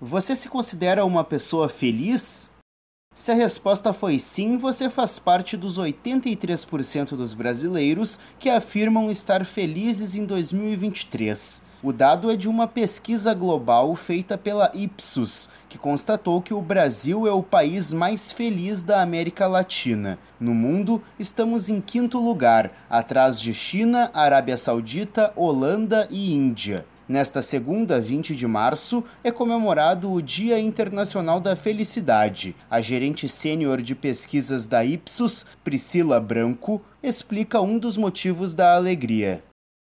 Você se considera uma pessoa feliz? Se a resposta foi sim, você faz parte dos 83% dos brasileiros que afirmam estar felizes em 2023. O dado é de uma pesquisa global feita pela Ipsos, que constatou que o Brasil é o país mais feliz da América Latina. No mundo, estamos em quinto lugar, atrás de China, Arábia Saudita, Holanda e Índia. Nesta segunda, 20 de março, é comemorado o Dia Internacional da Felicidade. A gerente sênior de pesquisas da Ipsos, Priscila Branco, explica um dos motivos da alegria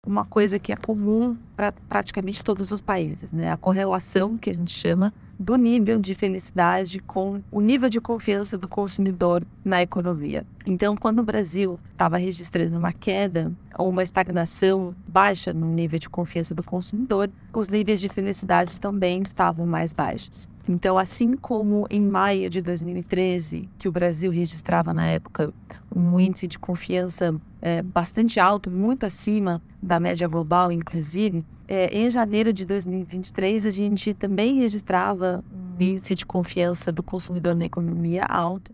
uma coisa que é comum para praticamente todos os países, né? A correlação que a gente chama do nível de felicidade com o nível de confiança do consumidor na economia. Então, quando o Brasil estava registrando uma queda ou uma estagnação baixa no nível de confiança do consumidor, os níveis de felicidade também estavam mais baixos. Então, assim como em maio de 2013, que o Brasil registrava na época um índice de confiança é, bastante alto, muito acima da média global, inclusive, é, em janeiro de 2023 a gente também registrava um índice de confiança do consumidor na economia alto.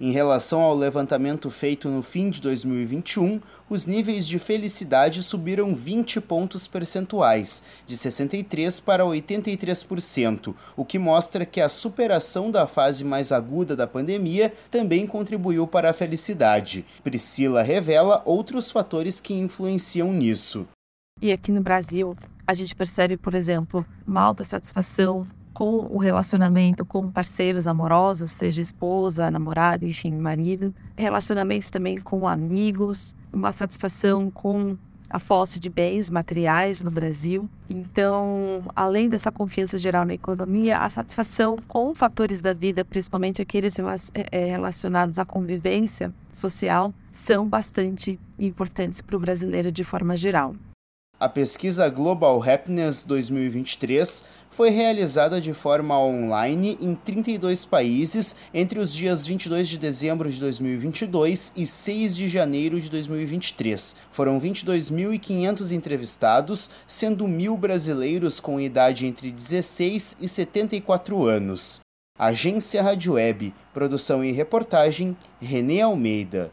Em relação ao levantamento feito no fim de 2021, os níveis de felicidade subiram 20 pontos percentuais, de 63% para 83%, o que mostra que a superação da fase mais aguda da pandemia também contribuiu para a felicidade. Priscila revela outros fatores que influenciam nisso. E aqui no Brasil, a gente percebe, por exemplo, uma alta satisfação com o relacionamento com parceiros amorosos, seja esposa, namorado, enfim, marido, relacionamentos também com amigos, uma satisfação com a posse de bens materiais no Brasil. Então, além dessa confiança geral na economia, a satisfação com fatores da vida, principalmente aqueles é, relacionados à convivência social, são bastante importantes para o brasileiro de forma geral. A pesquisa Global Happiness 2023 foi realizada de forma online em 32 países entre os dias 22 de dezembro de 2022 e 6 de janeiro de 2023. Foram 22.500 entrevistados, sendo mil brasileiros com idade entre 16 e 74 anos. Agência Rádio Web, produção e reportagem, Renê Almeida.